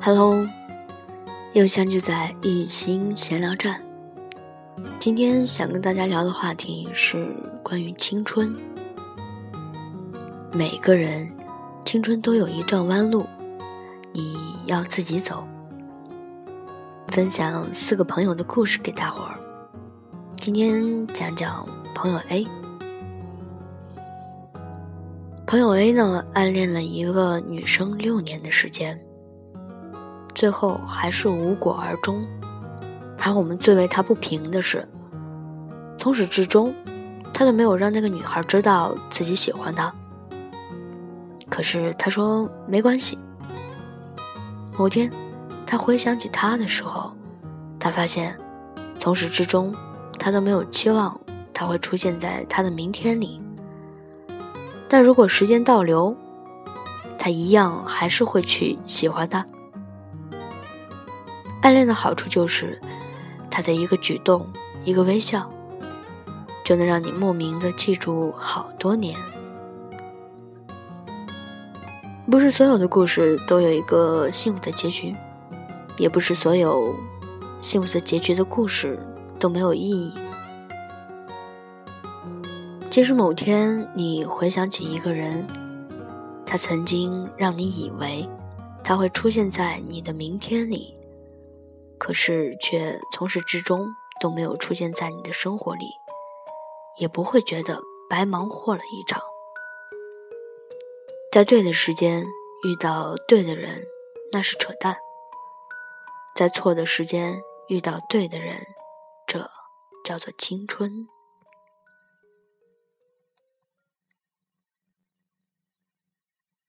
hello 又相聚在一心闲聊站。今天想跟大家聊的话题是关于青春。每个人青春都有一段弯路你要自己走。分享四个朋友的故事给大伙儿。今天讲讲朋友 a 朋友 A 呢，暗恋了一个女生六年的时间，最后还是无果而终。而我们最为他不平的是，从始至终，他都没有让那个女孩知道自己喜欢她。可是他说没关系。某天，他回想起她的时候，他发现，从始至终，他都没有期望她会出现在他的明天里。但如果时间倒流，他一样还是会去喜欢他。暗恋的好处就是，他的一个举动、一个微笑，就能让你莫名的记住好多年。不是所有的故事都有一个幸福的结局，也不是所有幸福的结局的故事都没有意义。即使某天你回想起一个人，他曾经让你以为他会出现在你的明天里，可是却从始至终都没有出现在你的生活里，也不会觉得白忙活了一场。在对的时间遇到对的人，那是扯淡；在错的时间遇到对的人，这叫做青春。